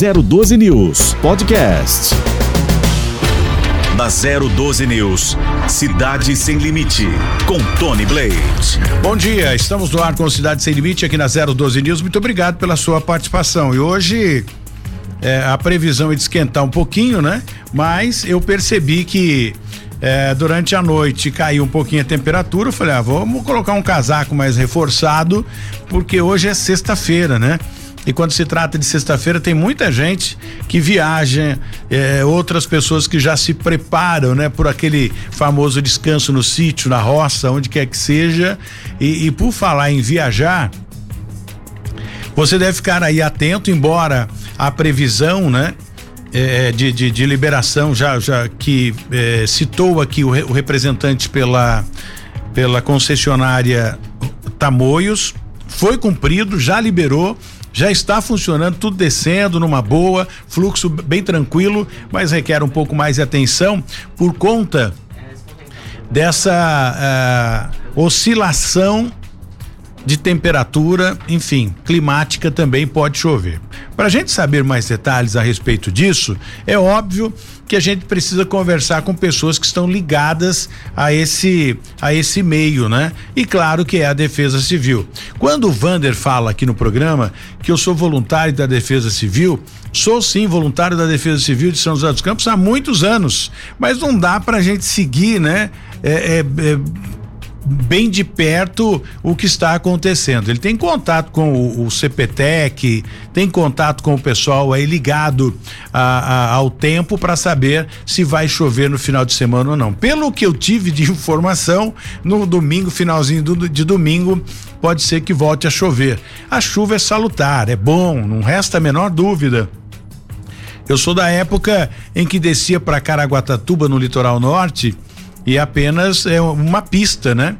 012 News Podcast. Na 012 News, Cidade Sem Limite, com Tony Blade. Bom dia, estamos no ar com Cidade Sem Limite aqui na 012 News. Muito obrigado pela sua participação. E hoje é, a previsão é de esquentar um pouquinho, né? Mas eu percebi que é, durante a noite caiu um pouquinho a temperatura. Eu falei, ah, vamos colocar um casaco mais reforçado, porque hoje é sexta-feira, né? E quando se trata de sexta-feira, tem muita gente que viaja, é, outras pessoas que já se preparam, né, por aquele famoso descanso no sítio, na roça, onde quer que seja. E, e por falar em viajar, você deve ficar aí atento, embora a previsão, né, é, de, de, de, liberação, já, já que é, citou aqui o, o, representante pela, pela concessionária Tamoios, foi cumprido, já liberou, já está funcionando, tudo descendo numa boa, fluxo bem tranquilo, mas requer um pouco mais de atenção por conta dessa uh, oscilação de temperatura, enfim, climática também pode chover. Para a gente saber mais detalhes a respeito disso, é óbvio que a gente precisa conversar com pessoas que estão ligadas a esse a esse meio, né? E claro que é a Defesa Civil. Quando o Vander fala aqui no programa que eu sou voluntário da Defesa Civil, sou sim voluntário da Defesa Civil de São José dos Campos há muitos anos, mas não dá para a gente seguir, né? É, é, é bem de perto o que está acontecendo. Ele tem contato com o, o CPTEC, tem contato com o pessoal aí ligado a, a, ao tempo para saber se vai chover no final de semana ou não. Pelo que eu tive de informação, no domingo, finalzinho do, de domingo, pode ser que volte a chover. A chuva é salutar, é bom, não resta a menor dúvida. Eu sou da época em que descia para Caraguatatuba no litoral norte e apenas é uma pista, né?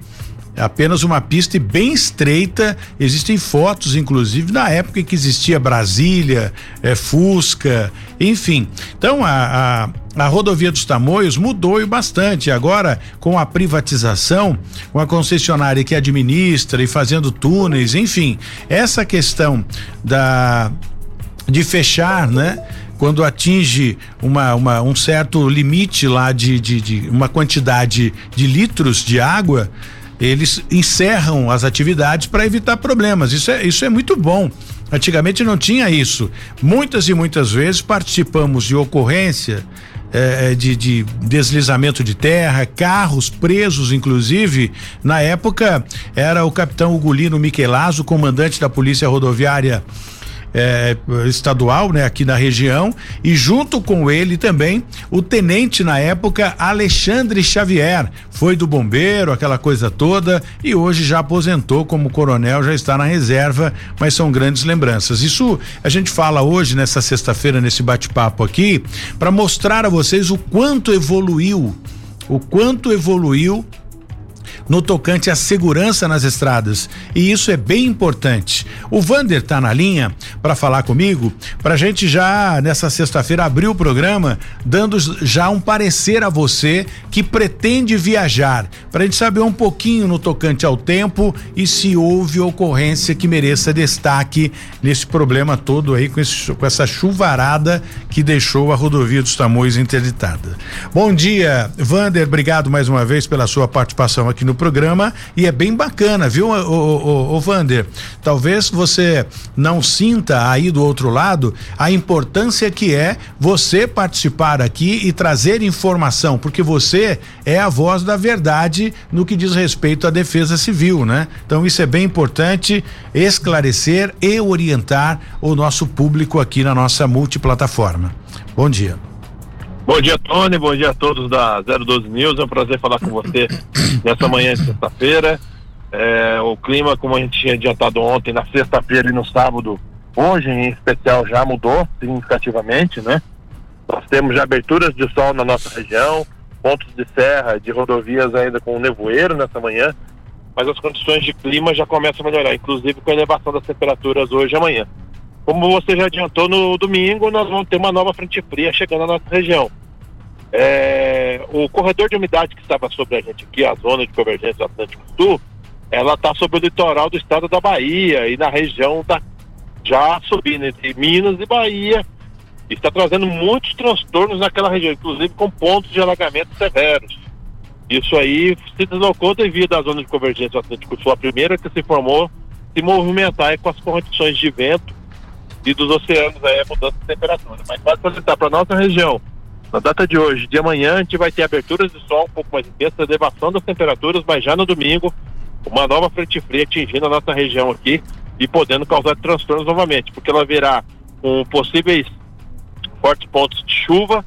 Apenas uma pista bem estreita. Existem fotos, inclusive, na época em que existia Brasília, é, Fusca, enfim. Então a, a, a rodovia dos Tamoios mudou bastante. Agora, com a privatização, com a concessionária que administra e fazendo túneis, enfim, essa questão da de fechar, né? Quando atinge uma, uma, um certo limite lá de, de, de uma quantidade de litros de água, eles encerram as atividades para evitar problemas. Isso é, isso é muito bom. Antigamente não tinha isso. Muitas e muitas vezes participamos de ocorrência é, de, de, deslizamento de terra, carros presos, inclusive. Na época era o capitão Ugolino Michelazo, comandante da Polícia Rodoviária é, estadual, né, aqui na região, e junto com ele também o tenente na época Alexandre Xavier, foi do bombeiro, aquela coisa toda, e hoje já aposentou como coronel, já está na reserva, mas são grandes lembranças. Isso a gente fala hoje nessa sexta-feira nesse bate-papo aqui para mostrar a vocês o quanto evoluiu, o quanto evoluiu no tocante à segurança nas estradas. E isso é bem importante. O Vander está na linha para falar comigo, para a gente já nessa sexta-feira abrir o programa, dando já um parecer a você que pretende viajar, para a gente saber um pouquinho no tocante ao tempo e se houve ocorrência que mereça destaque nesse problema todo aí com, esse, com essa chuvarada que deixou a rodovia dos Tamoios interditada. Bom dia, Vander, obrigado mais uma vez pela sua participação aqui no programa e é bem bacana, viu, o, Vander? Talvez você não sinta aí do outro lado a importância que é você participar aqui e trazer informação, porque você é a voz da verdade no que diz respeito à defesa civil, né? Então isso é bem importante esclarecer e orientar o nosso público aqui na nossa multiplataforma. Bom dia. Bom dia, Tony. Bom dia a todos da 012 News. É um prazer falar com você nessa manhã de sexta-feira. É, o clima, como a gente tinha adiantado ontem, na sexta-feira e no sábado, hoje em especial, já mudou significativamente, né? Nós temos já aberturas de sol na nossa região, pontos de serra, de rodovias ainda com nevoeiro nessa manhã, mas as condições de clima já começam a melhorar, inclusive com a elevação das temperaturas hoje e amanhã. Como você já adiantou, no domingo nós vamos ter uma nova frente fria chegando na nossa região. É, o corredor de umidade que estava sobre a gente aqui, a zona de convergência Atlântico Sul, ela está sobre o litoral do estado da Bahia e na região da já subindo entre Minas e Bahia, está trazendo muitos transtornos naquela região, inclusive com pontos de alagamento severos. Isso aí se deslocou devido à zona de convergência do Atlântico Sul, a primeira que se formou, se movimentar com as condições de vento e dos oceanos, aí, a mudança de temperatura. Mas pode facilitar para nossa região, na data de hoje, de amanhã, a gente vai ter aberturas de sol um pouco mais intensa, elevação das temperaturas, mas já no domingo, uma nova frente fria atingindo a nossa região aqui e podendo causar transtornos novamente, porque ela virá com possíveis fortes pontos de chuva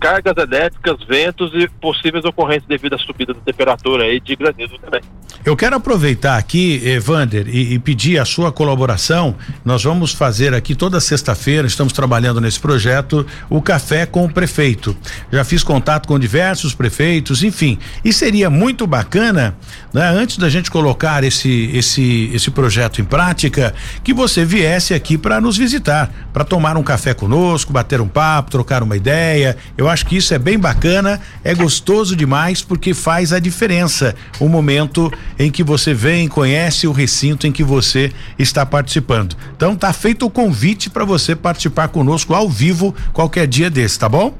cargas elétricas, ventos e possíveis ocorrências devido à subida da temperatura e de granizo também. Eu quero aproveitar aqui, Evander, e, e pedir a sua colaboração. Nós vamos fazer aqui toda sexta-feira, estamos trabalhando nesse projeto, o café com o prefeito. Já fiz contato com diversos prefeitos, enfim. E seria muito bacana, né, antes da gente colocar esse, esse, esse projeto em prática, que você viesse aqui para nos visitar, para tomar um café conosco, bater um papo, trocar uma ideia. Eu acho que isso é bem bacana, é gostoso demais porque faz a diferença o momento em que você vem, conhece o recinto em que você está participando. Então tá feito o convite para você participar conosco ao vivo qualquer dia desse, tá bom?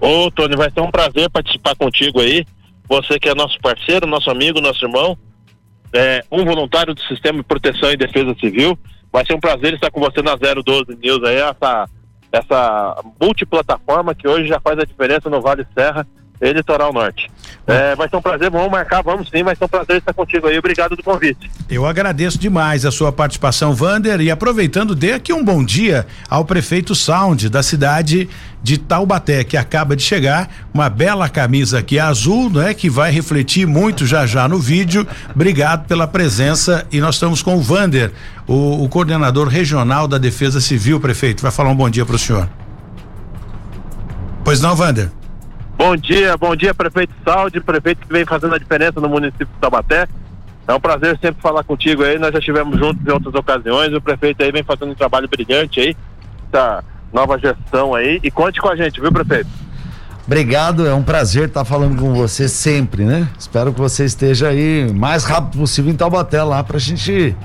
Ô, Tony, vai ser um prazer participar contigo aí. Você que é nosso parceiro, nosso amigo, nosso irmão, é, um voluntário do Sistema de Proteção e Defesa Civil. Vai ser um prazer estar com você na 012 News aí, essa essa multiplataforma que hoje já faz a diferença no Vale Serra e Litoral Norte. É, vai ser um prazer, vamos marcar, vamos sim, vai ser um prazer estar contigo aí. Obrigado do convite. Eu agradeço demais a sua participação, Vander, e aproveitando, dê aqui um bom dia ao prefeito Sound da cidade de Taubaté, que acaba de chegar, uma bela camisa aqui azul, né, que vai refletir muito já já no vídeo. Obrigado pela presença e nós estamos com o Vander, o, o coordenador regional da Defesa Civil, prefeito. Vai falar um bom dia para o senhor. Pois não, Vander? Bom dia, bom dia, prefeito Saúde, prefeito que vem fazendo a diferença no município de Taubaté. É um prazer sempre falar contigo aí, nós já estivemos juntos em outras ocasiões, o prefeito aí vem fazendo um trabalho brilhante aí, essa nova gestão aí, e conte com a gente, viu, prefeito? Obrigado, é um prazer estar falando com você sempre, né? Espero que você esteja aí mais rápido possível em Taubaté lá pra gente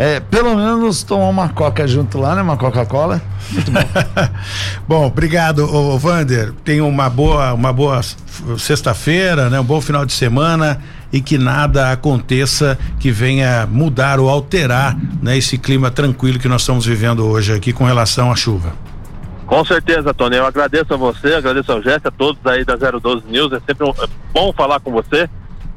é, pelo menos tomar uma coca junto lá, né? Uma Coca-Cola. Muito bom. bom, obrigado, ô, Vander. Tenha uma boa, uma boa sexta-feira, né? Um bom final de semana e que nada aconteça que venha mudar ou alterar, né? Esse clima tranquilo que nós estamos vivendo hoje aqui com relação à chuva. Com certeza, Tony. Eu agradeço a você, agradeço ao Jéssica, a todos aí da 012 News. É sempre um, é bom falar com você.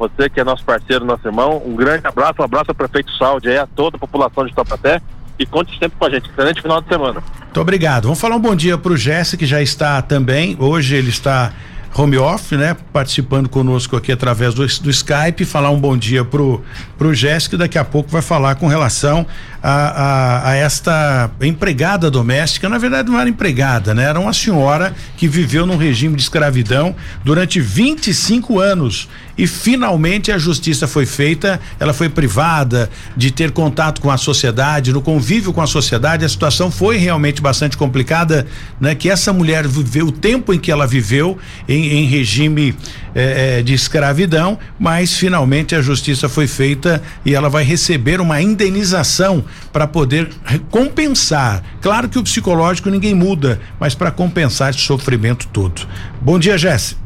Você que é nosso parceiro, nosso irmão, um grande abraço, um abraço ao prefeito Saúde aí, a toda a população de Taubaté e conte sempre com a gente. Excelente final de semana. Muito obrigado. Vamos falar um bom dia para o Jesse, que já está também. Hoje ele está home off, né? Participando conosco aqui através do, do Skype, falar um bom dia pro, pro Jéssica, daqui a pouco vai falar com relação a, a, a, esta empregada doméstica, na verdade não era empregada, né? Era uma senhora que viveu num regime de escravidão durante 25 anos e finalmente a justiça foi feita, ela foi privada de ter contato com a sociedade, no convívio com a sociedade, a situação foi realmente bastante complicada, né? Que essa mulher viveu o tempo em que ela viveu em, em regime eh, eh, de escravidão, mas finalmente a justiça foi feita e ela vai receber uma indenização para poder compensar. Claro que o psicológico ninguém muda, mas para compensar esse sofrimento todo. Bom dia, Jesse.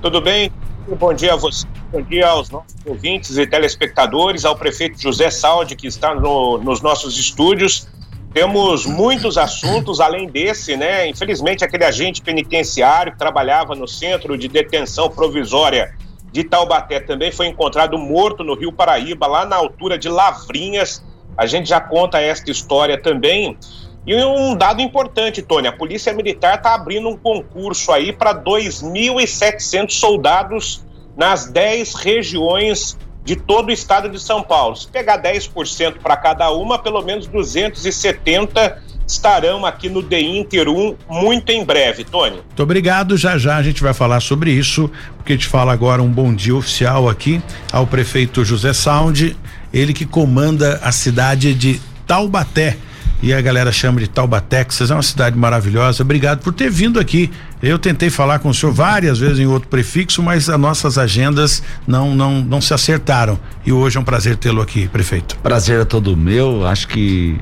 Tudo bem? Bom dia a você, bom dia aos nossos ouvintes e telespectadores, ao prefeito José Saldi, que está no, nos nossos estúdios. Temos muitos assuntos além desse, né? Infelizmente, aquele agente penitenciário que trabalhava no centro de detenção provisória de Taubaté também foi encontrado morto no Rio Paraíba, lá na altura de Lavrinhas. A gente já conta esta história também. E um dado importante, Tony, a Polícia Militar está abrindo um concurso aí para 2.700 soldados nas 10 regiões de todo o estado de São Paulo. Se pegar 10% para cada uma, pelo menos 270 estarão aqui no The Inter 1 muito em breve, Tony. Muito obrigado. Já já a gente vai falar sobre isso, porque te fala agora um bom dia oficial aqui ao prefeito José Sound, ele que comanda a cidade de Taubaté e a galera chama de Taubaté, Texas, é uma cidade maravilhosa. Obrigado por ter vindo aqui. Eu tentei falar com o senhor várias vezes em outro prefixo, mas as nossas agendas não não não se acertaram. E hoje é um prazer tê-lo aqui, prefeito. Prazer é todo meu. Acho que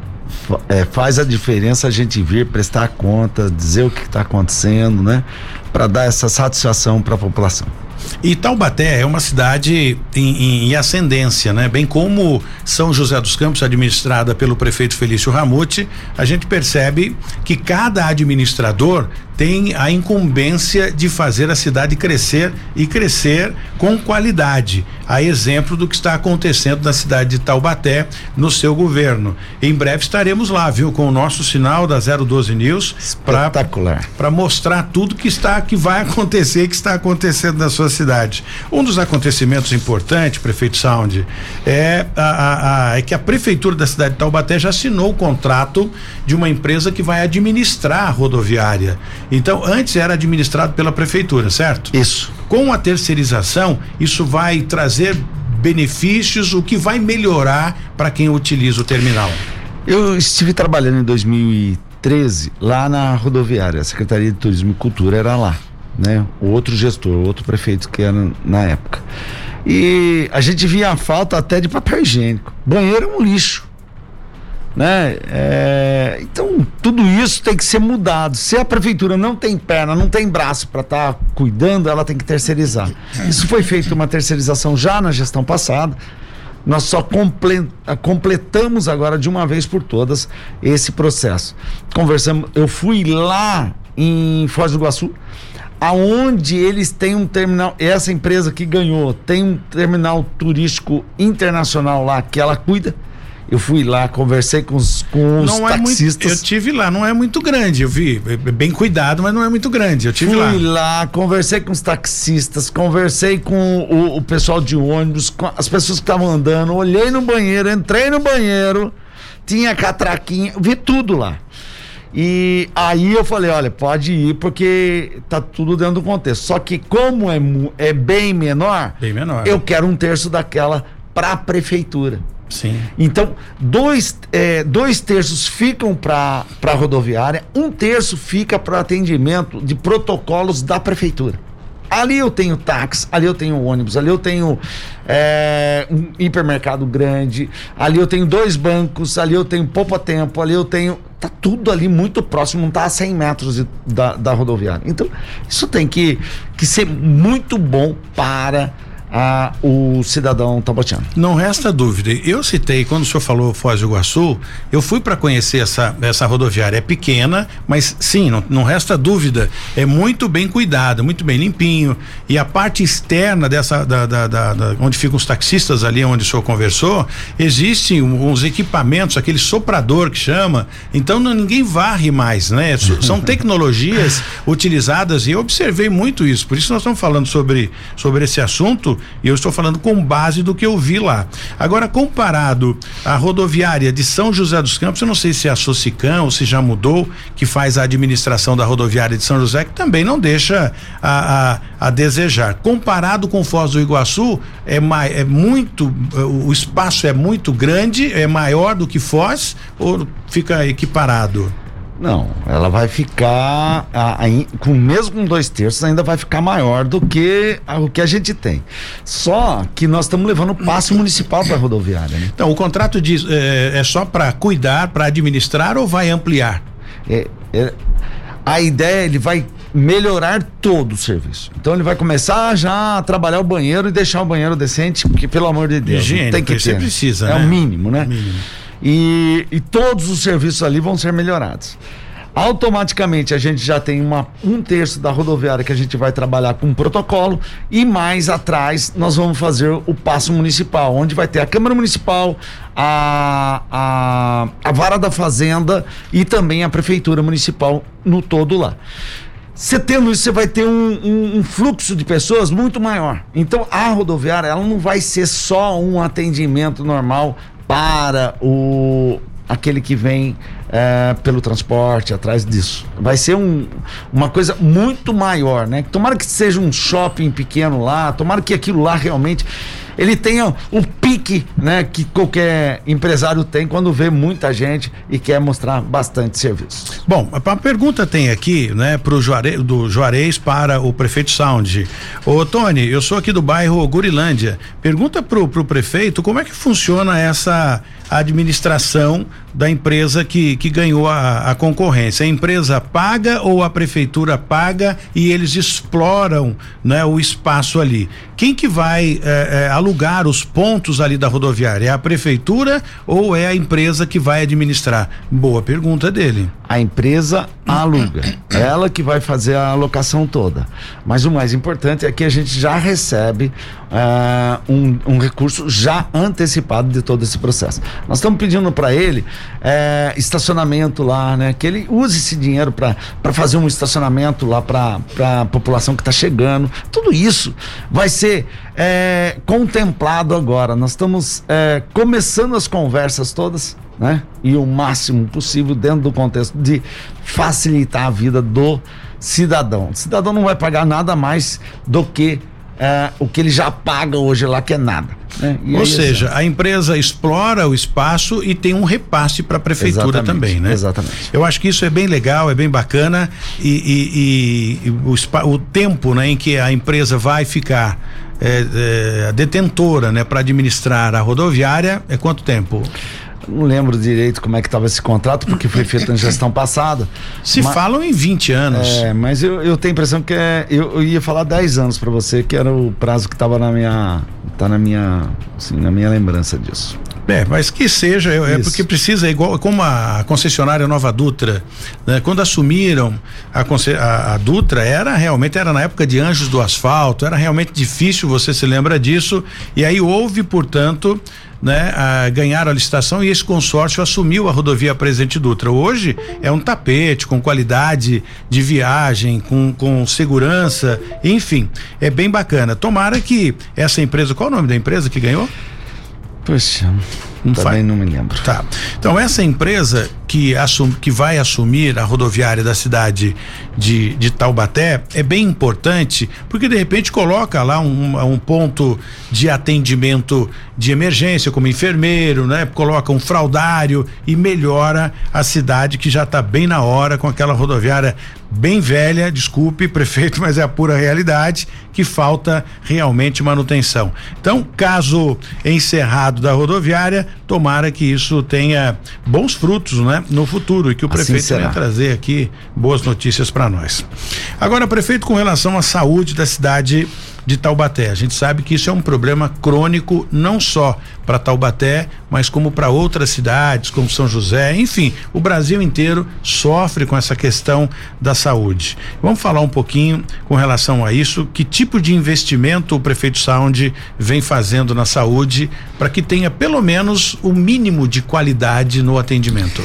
é, faz a diferença a gente vir prestar conta, dizer o que está acontecendo, né? Para dar essa satisfação para a população. E Taubaté é uma cidade em, em, ascendência, né? Bem como São José dos Campos, administrada pelo prefeito Felício Ramute, a gente percebe que cada administrador tem a incumbência de fazer a cidade crescer e crescer com qualidade. A exemplo do que está acontecendo na cidade de Taubaté no seu governo. Em breve estaremos lá, viu, com o nosso sinal da 012 News para mostrar tudo que está que vai acontecer, que está acontecendo na sua cidade. Um dos acontecimentos importantes, prefeito Sound, é a, a, a, é que a prefeitura da cidade de Taubaté já assinou o contrato de uma empresa que vai administrar a rodoviária. Então, antes era administrado pela prefeitura, certo? Isso. Com a terceirização, isso vai trazer benefícios, o que vai melhorar para quem utiliza o terminal. Eu estive trabalhando em 2013 lá na rodoviária, a Secretaria de Turismo e Cultura era lá, né? O outro gestor, o outro prefeito que era na época. E a gente via a falta até de papel higiênico. Banheiro é um lixo né? É, então tudo isso tem que ser mudado. Se a prefeitura não tem perna, não tem braço para estar tá cuidando, ela tem que terceirizar. Isso foi feito uma terceirização já na gestão passada. Nós só completamos agora de uma vez por todas esse processo. Conversamos, eu fui lá em Foz do Iguaçu, aonde eles têm um terminal, essa empresa que ganhou tem um terminal turístico internacional lá que ela cuida eu fui lá, conversei com os, com os não taxistas. É muito, eu tive lá, não é muito grande, eu vi. É bem cuidado, mas não é muito grande. Eu tive fui lá. Fui lá, conversei com os taxistas, conversei com o, o pessoal de ônibus, as pessoas que estavam andando, olhei no banheiro, entrei no banheiro, tinha catraquinha, vi tudo lá. E aí eu falei, olha, pode ir porque tá tudo dentro do contexto. Só que como é, é bem menor, bem menor, eu quero um terço daquela para a prefeitura. Sim. Então, dois, é, dois terços ficam para a rodoviária, um terço fica para atendimento de protocolos da prefeitura. Ali eu tenho táxi, ali eu tenho ônibus, ali eu tenho é, um hipermercado grande, ali eu tenho dois bancos, ali eu tenho poupa-tempo, ali eu tenho. Tá tudo ali muito próximo, não tá a 100 metros de, da, da rodoviária. Então, isso tem que, que ser muito bom para a, o cidadão tabotiano. Não resta dúvida. Eu citei, quando o senhor falou Foz do Iguaçu, eu fui para conhecer essa, essa rodoviária. É pequena, mas sim, não, não resta dúvida. É muito bem cuidada, muito bem limpinho. E a parte externa dessa, da, da, da, da onde ficam os taxistas ali, onde o senhor conversou, existem uns equipamentos, aquele soprador que chama. Então não, ninguém varre mais, né? São tecnologias utilizadas e eu observei muito isso. Por isso nós estamos falando sobre, sobre esse assunto e eu estou falando com base do que eu vi lá. Agora, comparado à rodoviária de São José dos Campos, eu não sei se é a Socicam ou se já mudou, que faz a administração da rodoviária de São José, que também não deixa a, a, a desejar. Comparado com Foz do Iguaçu, é, mais, é muito, o espaço é muito grande, é maior do que Foz ou fica equiparado? Não, ela vai ficar a, a, com mesmo com dois terços ainda vai ficar maior do que a, o que a gente tem. Só que nós estamos levando o passe municipal para a rodoviária. Né? Então o contrato diz é, é só para cuidar, para administrar ou vai ampliar? É, é, a ideia ele vai melhorar todo o serviço. Então ele vai começar já a trabalhar o banheiro e deixar o banheiro decente, porque pelo amor de Deus, Higiene, tem que ter. Você precisa, é né? o mínimo, né? Mínimo. E, e todos os serviços ali vão ser melhorados. Automaticamente a gente já tem uma, um terço da rodoviária que a gente vai trabalhar com um protocolo e mais atrás nós vamos fazer o passo municipal, onde vai ter a Câmara Municipal, a, a, a Vara da Fazenda e também a Prefeitura Municipal no todo lá. Você tendo isso, você vai ter um, um, um, fluxo de pessoas muito maior. Então, a rodoviária, ela não vai ser só um atendimento normal para o aquele que vem é, pelo transporte atrás disso. Vai ser um, uma coisa muito maior, né? Tomara que seja um shopping pequeno lá, tomara que aquilo lá realmente ele tenha o pique, né, que qualquer empresário tem quando vê muita gente e quer mostrar bastante serviço. Bom, a pergunta tem aqui, né, pro Juarez, do Juarez para o prefeito Sound. Ô Tony, eu sou aqui do bairro Gurilândia. Pergunta pro, pro prefeito como é que funciona essa administração da empresa que, que ganhou a, a concorrência. A empresa paga ou a prefeitura paga e eles exploram né, o espaço ali. Quem que vai é, é, alugar os pontos ali da rodoviária? É a prefeitura ou é a empresa que vai administrar? Boa pergunta dele. A empresa aluga. Ela que vai fazer a alocação toda. Mas o mais importante é que a gente já recebe uh, um, um recurso já antecipado de todo esse processo. Nós estamos pedindo para ele é, estacionamento lá, né? Que ele use esse dinheiro para fazer um estacionamento lá para a população que está chegando. Tudo isso vai ser é, contemplado agora. Nós estamos começando as conversas todas, né? E o máximo possível dentro do contexto de facilitar a vida do cidadão. O cidadão não vai pagar nada mais do que é, o que ele já paga hoje lá, que é nada. Né? Ou seja, a empresa explora o espaço e tem um repasse para a prefeitura exatamente, também, né? Exatamente. Eu acho que isso é bem legal, é bem bacana e, e, e o, o, tempo né, em que a empresa vai ficar é, é, detentora né, para administrar a rodoviária é quanto tempo? Não lembro direito como é que estava esse contrato, porque foi feito na gestão passada. Se mas, falam em 20 anos. É, mas eu, eu tenho a impressão que é. Eu, eu ia falar 10 anos para você, que era o prazo que estava na minha. tá na minha. Assim, na minha lembrança disso. É, mas que seja, é, é porque precisa, igual como a concessionária Nova Dutra, né? quando assumiram a, a, a, Dutra, era realmente, era na época de Anjos do Asfalto, era realmente difícil, você se lembra disso, e aí houve, portanto, né, a, ganharam a licitação e esse consórcio assumiu a rodovia Presidente Dutra. Hoje é um tapete com qualidade de viagem, com, com segurança, enfim, é bem bacana. Tomara que essa empresa, qual é o nome da empresa que ganhou? Poxa. Não Também faz. não me lembro. Tá. Então essa empresa que, assum, que vai assumir a rodoviária da cidade de, de Taubaté é bem importante porque de repente coloca lá um, um ponto de atendimento de emergência como enfermeiro, né? Coloca um fraudário e melhora a cidade que já está bem na hora com aquela rodoviária bem velha, desculpe, prefeito, mas é a pura realidade que falta realmente manutenção. Então, caso encerrado da rodoviária, tomara que isso tenha bons frutos, né, no futuro e que o assim prefeito será. venha trazer aqui boas notícias para nós. Agora, prefeito, com relação à saúde da cidade de Taubaté. A gente sabe que isso é um problema crônico não só para Taubaté, mas como para outras cidades, como São José, enfim, o Brasil inteiro sofre com essa questão da saúde. Vamos falar um pouquinho com relação a isso, que tipo de investimento o prefeito Sound vem fazendo na saúde para que tenha pelo menos o mínimo de qualidade no atendimento.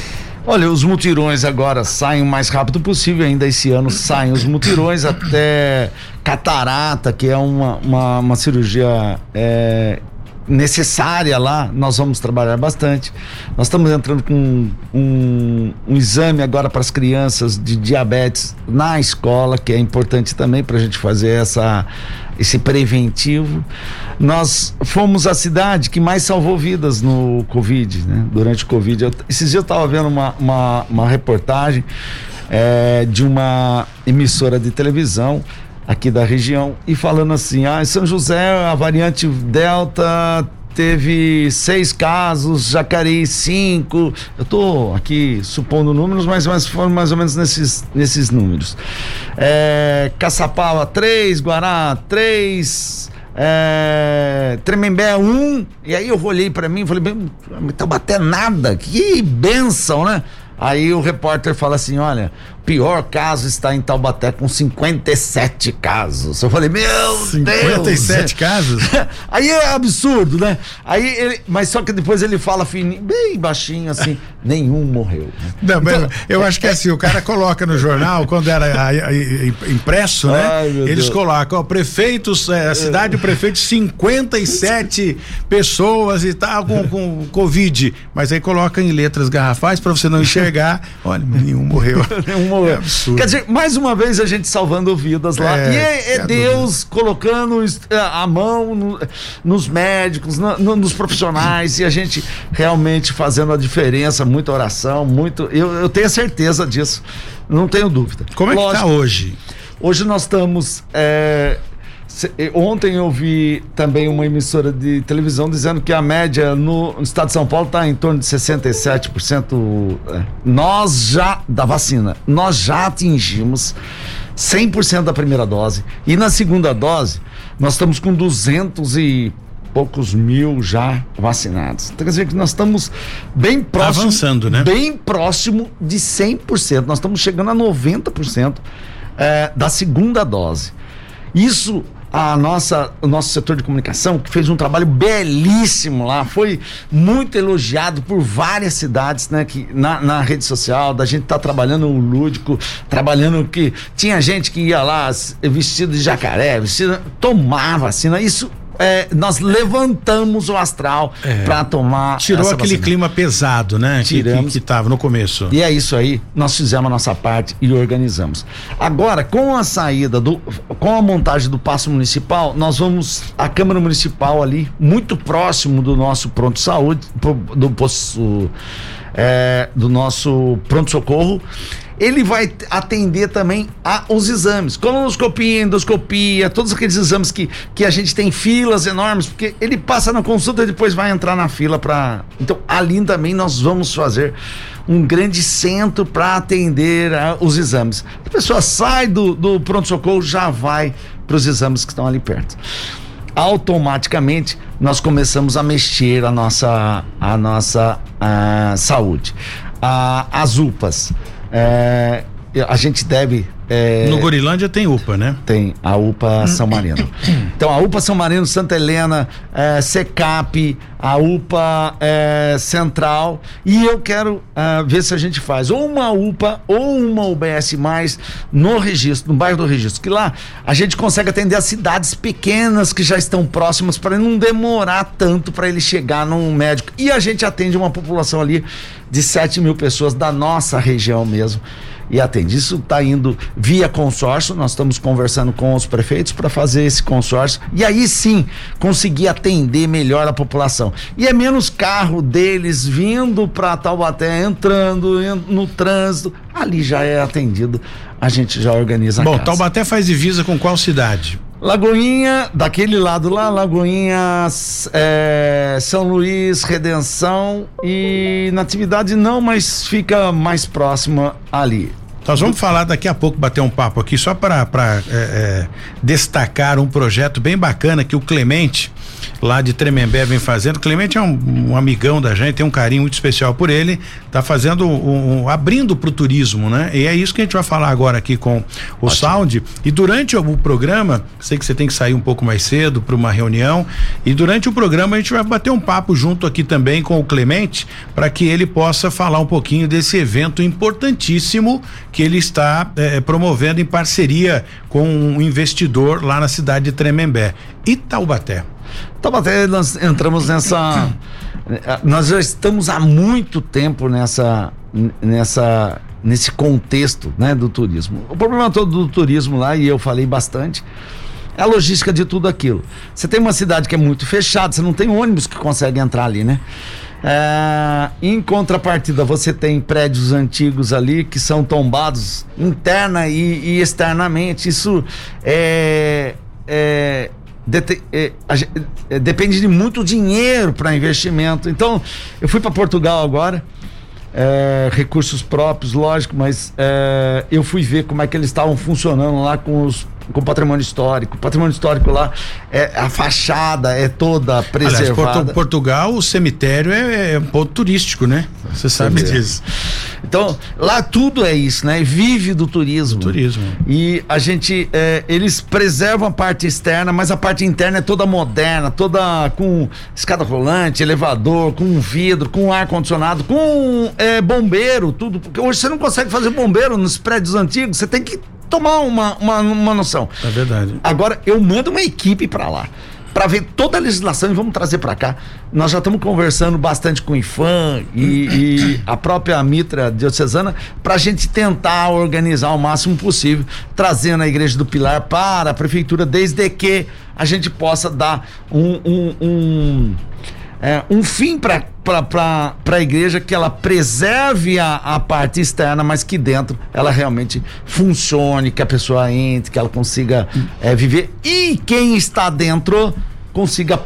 Olha, os mutirões agora saem o mais rápido possível, ainda esse ano saem os mutirões até catarata, que é uma, uma, uma cirurgia é, necessária lá, nós vamos trabalhar bastante. Nós estamos entrando com um, um exame agora para as crianças de diabetes na escola, que é importante também para a gente fazer essa, esse preventivo. Nós fomos a cidade que mais salvou vidas no Covid, né? Durante o Covid. Eu, esses dias eu estava vendo uma, uma, uma reportagem é, de uma emissora de televisão aqui da região e falando assim: ah, em São José, a variante Delta teve seis casos, Jacareí cinco. Eu estou aqui supondo números, mas, mas foram mais ou menos nesses, nesses números. É, Caçapava três, Guará três. É, Tremembé um, e aí eu olhei para mim e falei, tá batendo nada, que benção, né? Aí o repórter fala assim: olha, pior caso está em Taubaté com 57 casos. Eu falei, meu 57 Deus! 57 casos? Aí é absurdo, né? Aí ele, mas só que depois ele fala fininho, bem baixinho assim, nenhum morreu. Não, então, eu acho que é assim, o cara coloca no jornal, quando era a, a, a, impresso, né? Ai, Eles Deus. colocam, ó, prefeitos, é, a cidade, o prefeito, 57 pessoas e tal com, com Covid. Mas aí coloca em letras garrafais para você não enxergar. Olha, nenhum morreu. nenhum morreu morrer. É. Quer dizer, mais uma vez a gente salvando vidas lá. É, e é, é sem Deus colocando es- a mão no- nos médicos, no- no- nos profissionais e a gente realmente fazendo a diferença, muita oração, muito. Eu, eu tenho certeza disso, não tenho dúvida. Como é que tá Lógico, hoje? Hoje nós estamos. Ontem eu vi também uma emissora de televisão dizendo que a média no, no estado de São Paulo está em torno de 67%. é, Nós já, da vacina, nós já atingimos 100% da primeira dose. E na segunda dose, nós estamos com 200 e poucos mil já vacinados. Então, quer dizer que nós estamos bem próximo. Avançando, né? Bem próximo de 100%. Nós estamos chegando a 90% é, da segunda dose. Isso a nossa, o nosso setor de comunicação, que fez um trabalho belíssimo lá, foi muito elogiado por várias cidades, né? Que, na, na rede social, da gente tá trabalhando o lúdico, trabalhando que. Tinha gente que ia lá vestido de jacaré, vestido, tomava vacina. Isso. É, nós levantamos o astral É. para tomar. Tirou aquele vacina. clima pesado, né? Tiramos. que tava no começo. E é isso aí, nós fizemos a nossa parte e organizamos. Agora, com a saída do. com a montagem do passo municipal, nós vamos. A Câmara Municipal ali, muito próximo do nosso pronto-saúde, pro- do posto. é, do nosso pronto-socorro. Ele vai atender também a, os exames, colonoscopia, endoscopia, todos aqueles exames que, que a gente tem filas enormes, porque ele passa na consulta e depois vai entrar na fila para. Então, ali também nós vamos fazer um grande centro para atender a, os exames. A pessoa sai do, do pronto-socorro, já vai para os exames que estão ali perto automaticamente nós começamos a mexer a nossa, a nossa ah, saúde. Ah, as UPAs, é, a gente deve. É, No Gorilândia tem UPA, né? tem a UPA São Marino. Então, a UPA São Marino, Santa Helena, é, SECAP, a UPA é, Central. E eu quero ah, ver se a gente faz ou uma UPA ou uma UBS mais no registro, no bairro do registro. Que lá a gente consegue atender as cidades pequenas que já estão próximas para não demorar tanto para ele chegar num médico. E a gente atende uma população ali de 7 mil pessoas da nossa região mesmo e atende. Isso está indo via consórcio, nós estamos conversando com os prefeitos para fazer esse consórcio e aí sim conseguir atender melhor a população. E é menos carro deles vindo para Taubaté, entrando en- no trânsito, ali já é atendido, a gente já organiza Bom. Taubaté faz divisa com qual cidade? Lagoinha, daquele lado lá, Lagoinha, é, São Luís, Redenção e Natividade não, mas fica mais próxima ali. Nós vamos falar daqui a pouco, bater um papo aqui, só para destacar um projeto bem bacana que o Clemente, lá de Tremembé, vem fazendo. Clemente é um, um amigão da gente, tem um carinho muito especial por ele, tá fazendo, um, um- abrindo para o turismo, né? E é isso que a gente vai falar agora aqui com o Sound. E durante o, programa, sei que você tem que sair um pouco mais cedo para uma reunião, e durante o programa a gente vai bater um papo junto aqui também com o Clemente, para que ele possa falar um pouquinho desse evento importantíssimo que ele está eh, promovendo em parceria com um investidor lá na cidade de Tremembé. E Taubaté. Taubaté, nós entramos nessa. eh, Nós já estamos há muito tempo nessa. nessa nesse contexto né, do turismo. O problema todo do turismo lá, e eu falei bastante, é a logística de tudo aquilo. Você tem uma cidade que é muito fechada, você não tem ônibus que consegue entrar ali, né? É, em contrapartida, você tem prédios antigos ali que são tombados interna e, e externamente. Isso é, é, é, é, depende de muito dinheiro para investimento. Então, eu fui para Portugal agora. é, recursos próprios, lógico, mas é, eu fui ver como é que eles estavam funcionando lá com os com o patrimônio histórico. O patrimônio histórico lá é a fachada é toda Aliás, preservada. Portu- Portugal, o cemitério é, é um ponto turístico, né? Você sabe vê. disso. Então, lá tudo é isso, né? Vive do turismo. Turismo. E a gente, é, eles preservam a parte externa, mas a parte interna é toda moderna, toda com escada rolante, elevador, com vidro, com ar-condicionado, com é, bombeiro, tudo. Porque hoje você não consegue fazer bombeiro nos prédios antigos, você tem que tomar uma, uma, uma noção. É verdade. Agora, eu mando uma equipe pra lá. para ver toda a legislação e vamos trazer para cá. Nós já estamos conversando bastante com o IFAM e, e a própria Mitra Diocesana para a gente tentar organizar o máximo possível, trazendo a Igreja do Pilar para a Prefeitura, desde que a gente possa dar um, um, um é, um fim para a igreja que ela preserve a, a parte externa, mas que dentro ela realmente funcione, que a pessoa entre, que ela consiga é, viver e quem está dentro consiga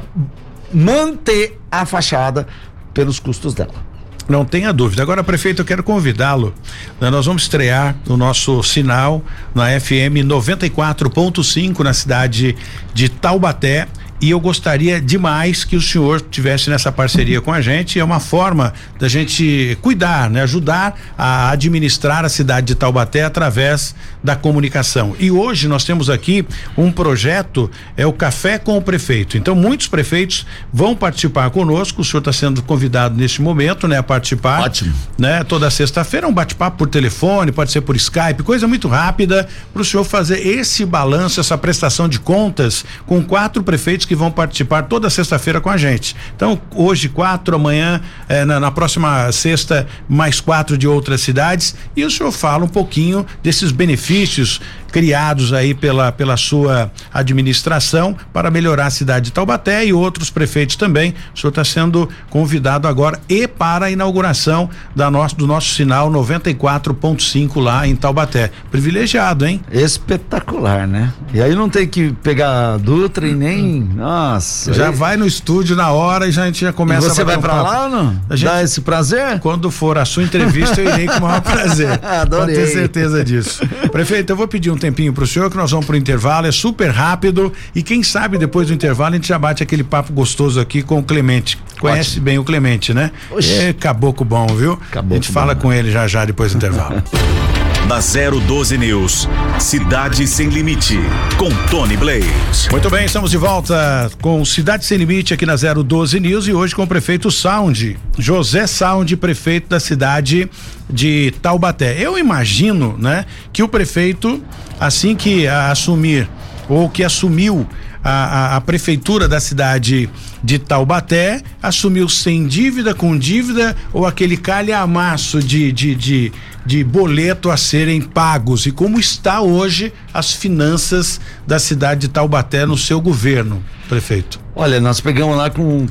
manter a fachada pelos custos dela. Não tenha dúvida. Agora, prefeito, eu quero convidá-lo. Né, nós vamos estrear o nosso sinal na FM 94.5 na cidade de Taubaté e eu gostaria demais que o senhor tivesse nessa parceria com a gente. É uma forma da gente cuidar, né? ajudar a administrar a cidade de Taubaté através da comunicação. E hoje nós temos aqui um projeto, é o Café com o Prefeito. Então, muitos prefeitos vão participar conosco. O senhor está sendo convidado neste momento, né, a participar. Ótimo. Né? Toda sexta-feira um bate-papo por telefone, pode ser por Skype, coisa muito rápida para o senhor fazer esse balanço, essa prestação de contas com quatro prefeitos que vão participar toda sexta-feira com a gente. Então, hoje quatro, amanhã, eh, na, na, próxima sexta, mais quatro de outras cidades. E o senhor fala um pouquinho desses benefícios criados aí pela, pela sua administração para melhorar a cidade de Taubaté e outros prefeitos também. O senhor está sendo convidado agora e para a inauguração da nosso, do nosso sinal 94.5 lá em Taubaté. Privilegiado, hein? Espetacular, né? E aí não tem que pegar Dutra e nem. Nossa. Já aí... vai no estúdio na hora e já, a gente já começa e você vai para lá ou não? A gente, Dá esse prazer? Quando for a sua entrevista, eu irei com o maior prazer. Adorei. Pode ter certeza disso. Prefeito, eu vou pedir um tempinho pro senhor que nós vamos pro intervalo, é super rápido e quem sabe depois do intervalo a gente já bate aquele papo gostoso aqui com o Clemente. Conhece Ótimo. bem o Clemente, né? Oxi. É caboclo bom, viu? Caboclo a gente fala bom, com né? ele já já depois do intervalo. Da 012 News, Cidade Sem Limite, com Tony Blade. Muito bem, estamos de volta com Cidade Sem Limite aqui na 012 News e hoje com o prefeito Sound, José Sound, prefeito da cidade de Taubaté. Eu imagino, né, que o prefeito, assim que assumir ou que assumiu a, a, a, prefeitura da cidade de Taubaté assumiu sem dívida, com dívida ou aquele calhamaço de, de, de, de boleto a serem pagos e como está hoje as finanças da cidade de Taubaté no seu governo, prefeito? Olha, nós pegamos lá com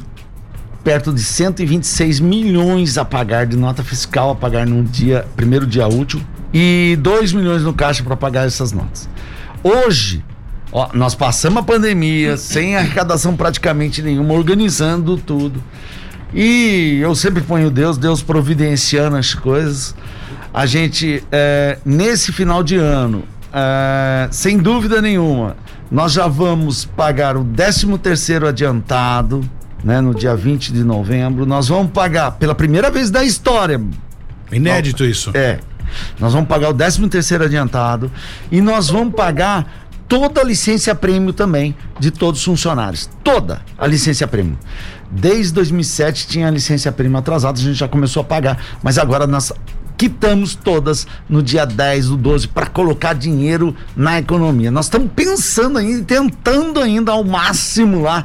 perto de 126 milhões a pagar de nota fiscal a pagar no dia primeiro dia útil e 2 milhões no caixa para pagar essas notas. Hoje Ó, nós passamos a pandemia sem arrecadação praticamente nenhuma, organizando tudo. E eu sempre ponho Deus, Deus providenciando as coisas. A gente, é, nesse final de ano, é, sem dúvida nenhuma, nós já vamos pagar o 13 terceiro adiantado, né, no dia 20 de novembro. Nós vamos pagar pela primeira vez da história. Inédito isso. É. Nós vamos pagar o 13 terceiro adiantado e nós vamos pagar toda a licença prêmio também de todos os funcionários. Toda a licença prêmio. Desde 2007 tinha a licença prêmio atrasada, a gente já começou a pagar, mas agora nós quitamos todas no dia 10 do 12 para colocar dinheiro na economia. Nós estamos pensando ainda, tentando ainda ao máximo lá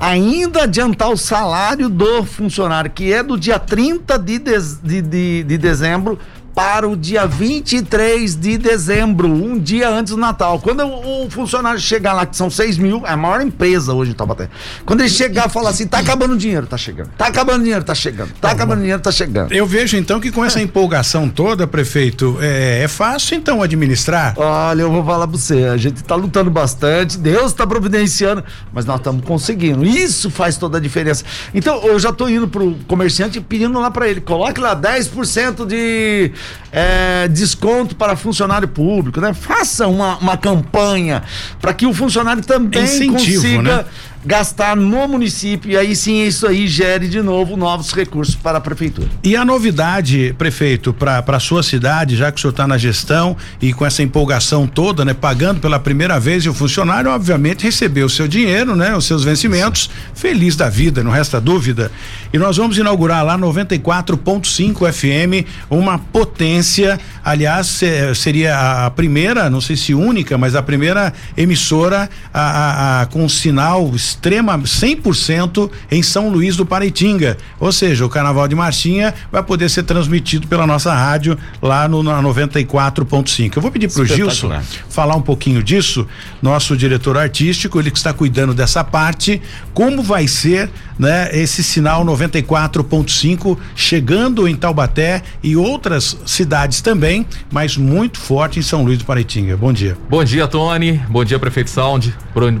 ainda adiantar o salário do funcionário, que é do dia 30 de, de, de, de dezembro para o dia 23 de dezembro, um dia antes do Natal. Quando o, funcionário chegar lá, que são 6 mil, é a maior empresa hoje em Taubaté. Quando ele chegar e falar assim: tá acabando o dinheiro, tá chegando. Tá acabando o dinheiro, tá chegando. Tá, tá acabando o dinheiro, tá chegando. Eu vejo então que com essa empolgação toda, prefeito, é, é fácil então administrar? Olha, eu vou falar pra você: a gente tá lutando bastante, Deus tá providenciando, mas nós estamos conseguindo. Isso faz toda a diferença. Então, eu já tô indo pro comerciante pedindo lá para ele: coloque lá 10% de é, desconto para funcionário público, né? Faça uma, uma campanha para que o funcionário também Incentivo, consiga né? Gastar no município e aí sim isso aí gere de novo novos recursos para a prefeitura. E a novidade, prefeito, para a sua cidade, já que o senhor está na gestão e com essa empolgação toda, né, pagando pela primeira vez e o funcionário, obviamente, recebeu o seu dinheiro, né, os seus vencimentos, feliz da vida, não resta dúvida. E nós vamos inaugurar lá 94.5 FM, uma potência, aliás, seria a primeira, não sei se única, mas a primeira emissora a, a, a com sinal extrema 100% em São Luís do Paraitinga. Ou seja, o Carnaval de Marchinha vai poder ser transmitido pela nossa rádio lá no na 94.5. Eu vou pedir pro Gilson falar um pouquinho disso, nosso diretor artístico, ele que está cuidando dessa parte, como vai ser, né, esse sinal 94.5 chegando em Taubaté e outras cidades também, mas muito forte em São Luís do Paraitinga. Bom dia. Bom dia, Tony. Bom dia, prefeito Sound.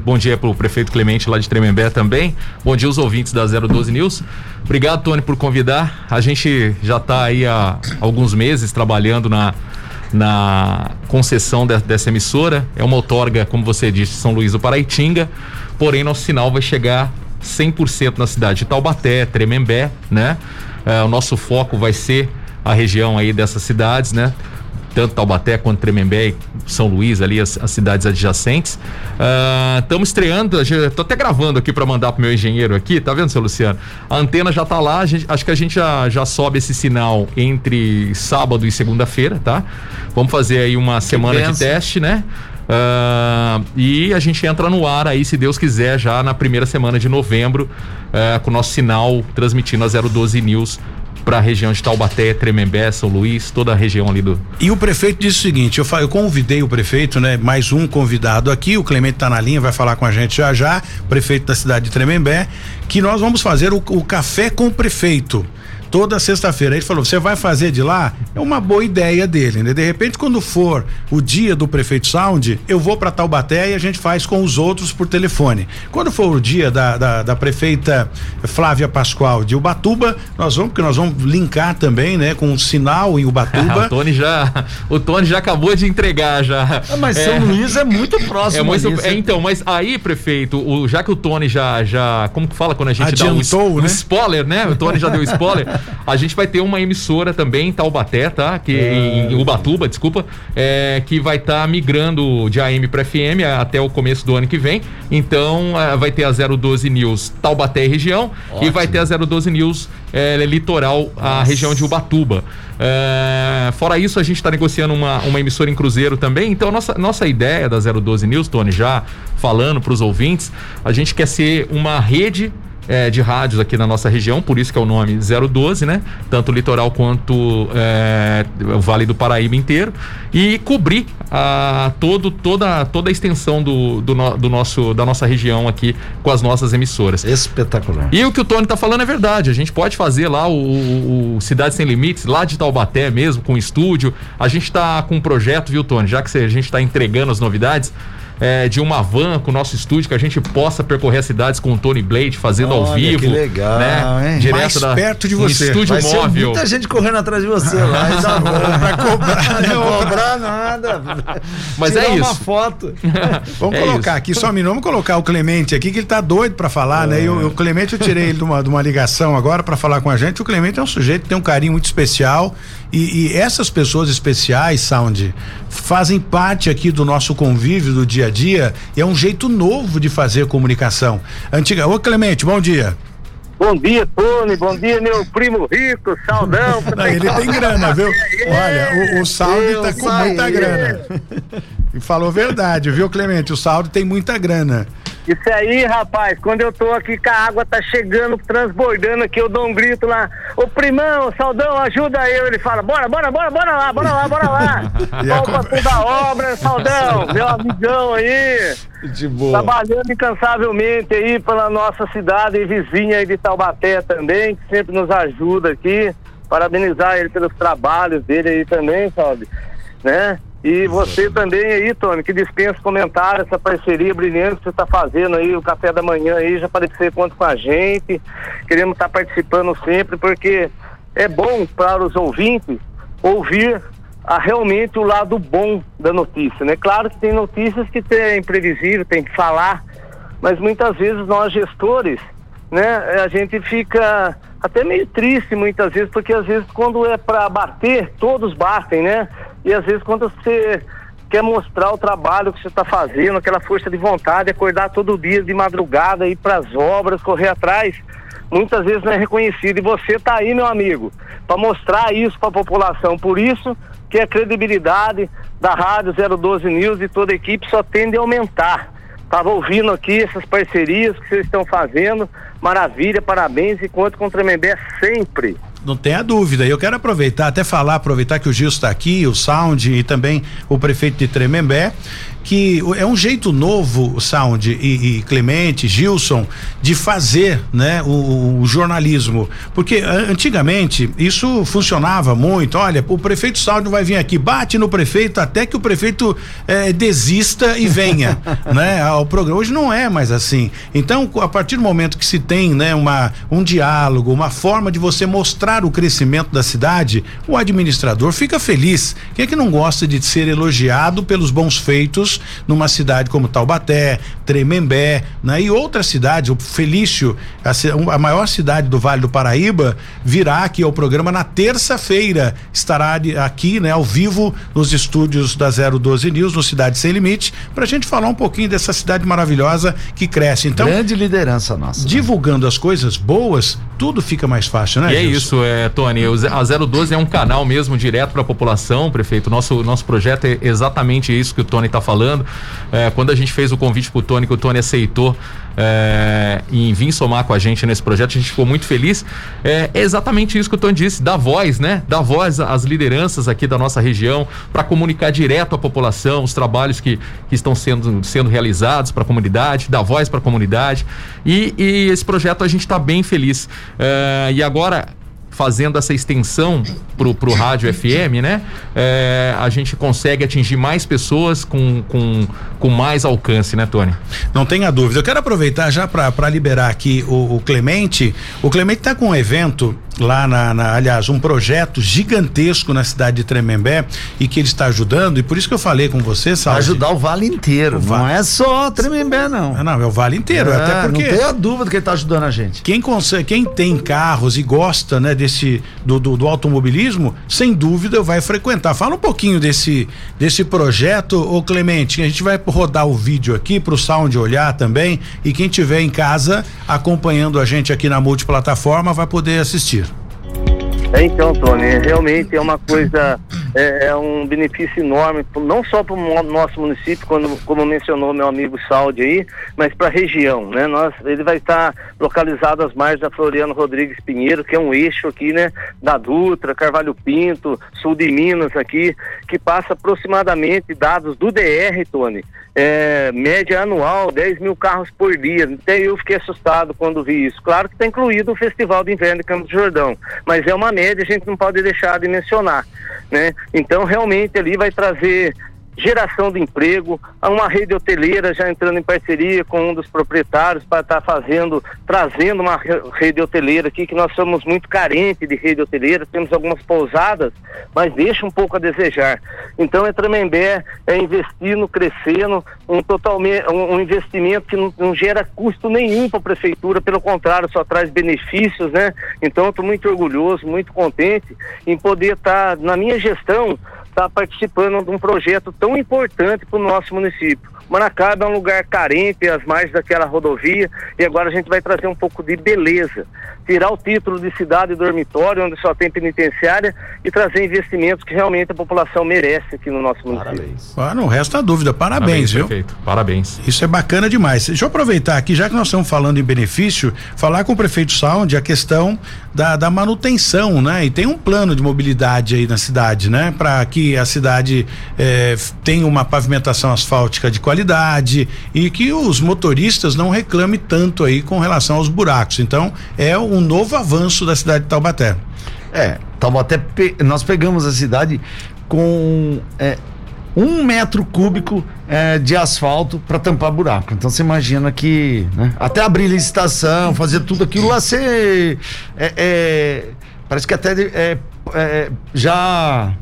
Bom dia pro prefeito Clemente lá de Tremembé também. Bom dia aos ouvintes da 012 News. Obrigado, Tony, por convidar. A gente já está aí há alguns meses trabalhando na na concessão de, dessa emissora. É uma outorga, como você disse, São Luís do Paraitinga. Porém, nosso sinal vai chegar 100% na cidade de Taubaté, Tremembé, né? É, o nosso foco vai ser a região aí dessas cidades, né? Tanto Taubaté quanto Tremembé e São Luís, ali as, as cidades adjacentes. Estamos uh, estreando, estou até gravando aqui para mandar pro meu engenheiro aqui, tá vendo, seu Luciano? A antena já tá lá, gente, acho que a gente já, já sobe esse sinal entre sábado e segunda-feira, tá? Vamos fazer aí uma que semana de teste, né? Uh, e a gente entra no ar aí, se Deus quiser, já na primeira semana de novembro, uh, com o nosso sinal transmitindo a 012 News para a região de Taubaté, Tremembé, São Luís, toda a região ali do. E o prefeito disse o seguinte: eu, eu convidei o prefeito, né? Mais um convidado aqui, o Clemente está na linha, vai falar com a gente já já, prefeito da cidade de Tremembé, que nós vamos fazer o, o café com o prefeito toda sexta-feira. Ele falou: você vai fazer de lá? É uma boa ideia dele, né? De repente, quando for o dia do prefeito Sound, eu vou para Taubaté e a gente faz com os outros por telefone. Quando for o dia da, da, da prefeita Flávia Pascoal de Ubatuba, nós vamos, porque nós vamos linkar também, né? Com um sinal em Ubatuba. o Tony já, o Tony já acabou de entregar já. Ah, mas é, São Luís é muito próximo. É muito, é, então, mas aí, prefeito, o, já que o Tony já, já, como que fala quando a gente Adiantou, dá um, né? um spoiler, né? O Tony já deu spoiler. A gente vai ter uma emissora também em Taubaté, tá? Que, é. em Ubatuba, desculpa, é, que vai estar tá migrando de AM para FM até o começo do ano que vem. Então, é, vai ter a 012 News Taubaté região Ótimo. e vai ter a 012 News é, litoral, a Nossa. região de Ubatuba. É, fora isso, a gente está negociando uma, uma emissora em Cruzeiro também. Então, nossa, nossa ideia da 012 News, Tony, já falando para os ouvintes, a gente quer ser uma rede é, de rádios aqui na nossa região, por isso que é o nome 012, né? Tanto o litoral quanto é, o Vale do Paraíba inteiro. E cobrir a, todo, toda, toda a extensão do, do, no, do, nosso, da nossa região aqui com as nossas emissoras. Espetacular. E o que o Tony está falando é verdade. A gente pode fazer lá o, o, o Cidade Sem Limites, lá de Taubaté mesmo, com estúdio. A gente está com um projeto, viu, Tony? Já que a gente está entregando as novidades é, de uma van com o nosso estúdio, que a gente possa percorrer as cidades com o Tony Blade fazendo Olha, ao vivo. Que legal, né? hein? Direto Mais da, perto de você. estúdio Vai móvel. muita gente correndo atrás de você lá. pra cobrar, não cobrar nada. Mas Tirar é isso. uma foto. vamos é colocar isso. aqui, só um minuto, vamos colocar o Clemente aqui, que ele tá doido para falar, é. né? E o, o, Clemente, eu tirei ele de uma, de uma ligação agora para falar com a gente. O Clemente é um sujeito que tem um carinho muito especial e, e essas pessoas especiais, Sound, fazem parte aqui do nosso convívio do dia a dia e é um jeito novo de fazer comunicação. Antiga. Ô Clemente, bom dia. Bom dia, Tony. Bom dia, meu primo rico, saudão. Não, ele tem grana, viu? Olha, o, o Saldo tá com muita grana. E falou verdade, viu, Clemente? O Saldo tem muita grana. Isso aí, rapaz, quando eu tô aqui que a água tá chegando, transbordando aqui, eu dou um grito lá, ô primão, Saldão, ajuda eu. Ele fala, bora, bora, bora, bora lá, bora lá, bora lá. Volta toda a obra, Saldão, meu amigão aí. De boa. Trabalhando incansavelmente aí pela nossa cidade e vizinha aí de Taubaté também, que sempre nos ajuda aqui. Parabenizar ele pelos trabalhos dele aí também, sabe? Né? E você também aí, Tony, que dispensa comentários, essa parceria brilhante que você está fazendo aí, o café da manhã aí, já ser conta com a gente. Queremos estar tá participando sempre, porque é bom para os ouvintes ouvir a, realmente o lado bom da notícia, né? Claro que tem notícias que é imprevisível, tem que falar, mas muitas vezes nós gestores, né, a gente fica até meio triste muitas vezes, porque às vezes quando é para bater, todos batem, né? E às vezes quando você quer mostrar o trabalho que você está fazendo, aquela força de vontade, acordar todo dia de madrugada, ir para as obras, correr atrás, muitas vezes não é reconhecido. E você está aí, meu amigo, para mostrar isso para a população. Por isso que a credibilidade da Rádio 012 News e toda a equipe só tende a aumentar Tava ouvindo aqui essas parcerias que vocês estão fazendo. Maravilha, parabéns e conto com o Tremembé sempre. Não tenha dúvida. Eu quero aproveitar, até falar, aproveitar que o Gil está aqui, o Sound e também o prefeito de Tremembé, que é um jeito novo, Sound e, e Clemente, Gilson, de fazer né, o, o, jornalismo. Porque antigamente isso funcionava muito. Olha, o prefeito Sound vai vir aqui, bate no prefeito até que o prefeito eh, desista e venha né, ao programa. Hoje não é mais assim. Então, a partir do momento que se tem né, uma, um diálogo, uma forma de você mostrar o crescimento da cidade, o administrador fica feliz. Quem é que não gosta de ser elogiado pelos bons feitos numa cidade como Taubaté, Tremembé, né? E outras cidades, o Felício, a, a maior cidade do Vale do Paraíba, virá aqui ao programa na terça-feira. Estará aqui, né, ao vivo nos estúdios da 012 News, no Cidade Sem Limite, para a gente falar um pouquinho dessa cidade maravilhosa que cresce. Então, grande liderança nossa. Né? Divulgando né? as coisas boas, tudo fica mais fácil, né? E é isso, é, Tony. A 012 é um canal mesmo direto para a população, prefeito. Nosso nosso projeto é exatamente isso que o Tony está falando. É, quando a gente fez o convite para o Tony, que o Tony aceitou é, em vir somar com a gente nesse projeto, a gente ficou muito feliz. É, exatamente isso que o Tony disse, dar voz, né? Dar voz às lideranças aqui da nossa região para comunicar direto à população os trabalhos que, que estão sendo, sendo realizados para a comunidade, dar voz para a comunidade. E, e, esse projeto a gente está bem feliz. É, e agora fazendo essa extensão pro, pro rádio FM, né? É, a gente consegue atingir mais pessoas com, com, com mais alcance, né, Tony? Não tenha dúvida. Eu quero aproveitar já para liberar aqui o, o, Clemente. O Clemente está com um evento lá na, na, aliás, um projeto gigantesco na cidade de Tremembé e que ele está ajudando, e por isso que eu falei com você, Salve. Ajudar o Vale inteiro. O Não é só Tremembé, não. Não, é o Vale inteiro. É, até porque. Não tenha dúvida que ele está ajudando a gente. Quem consegue, quem tem carros e gosta, né, desse do, do, do, automobilismo, sem dúvida vai frequentar. Fala um pouquinho desse desse projeto, ô Clemente. A gente vai rodar o vídeo aqui para o Sound olhar também e quem tiver em casa acompanhando a gente aqui na multiplataforma vai poder assistir. Então, Tony, realmente é uma coisa, é, é um benefício enorme, não só para o nosso município, quando, como mencionou meu amigo Saldi aí, mas para a região, né? Nós, ele vai estar localizado às margens da Floriano Rodrigues Pinheiro, que é um eixo aqui, né? Da Dutra, Carvalho Pinto, sul de Minas aqui, que passa aproximadamente dados do DR, Tony, é, média anual, 10 mil carros por dia. Até eu fiquei assustado quando vi isso. Claro que está incluído o Festival de Inverno de Campos do Jordão, mas é uma média, a gente não pode deixar de mencionar. Né? Então, realmente, ali vai trazer geração de emprego, uma rede hoteleira já entrando em parceria com um dos proprietários para estar tá fazendo, trazendo uma rede hoteleira aqui, que nós somos muito carentes de rede hoteleira, temos algumas pousadas, mas deixa um pouco a desejar. Então é Tremembé, é investindo, crescendo, um, totalmente, um, um investimento que não, não gera custo nenhum para a prefeitura, pelo contrário, só traz benefícios, né? Então estou muito orgulhoso, muito contente em poder estar, tá, na minha gestão, estar tá participando de um projeto tão importante para o nosso município. Manacaba é um lugar carente às margens daquela rodovia e agora a gente vai trazer um pouco de beleza. Tirar o título de cidade dormitório, onde só tem penitenciária, e trazer investimentos que realmente a população merece aqui no nosso município. Parabéns. Ah, não resta dúvida. Parabéns, Parabéns viu? Perfeito. Parabéns. Isso é bacana demais. Deixa eu aproveitar aqui, já que nós estamos falando em benefício, falar com o prefeito Sound a questão da, da manutenção, né? E tem um plano de mobilidade aí na cidade, né? Para que a cidade eh, tenha uma pavimentação asfáltica de qualidade qualidade e que os motoristas não reclamem tanto aí com relação aos buracos. Então, é um novo avanço da cidade de Taubaté. É, Taubaté, nós pegamos a cidade com é, um metro cúbico é, de asfalto para tampar buraco. Então você imagina que né, até abrir licitação, fazer tudo aquilo lá, você é, é, parece que até é, é, já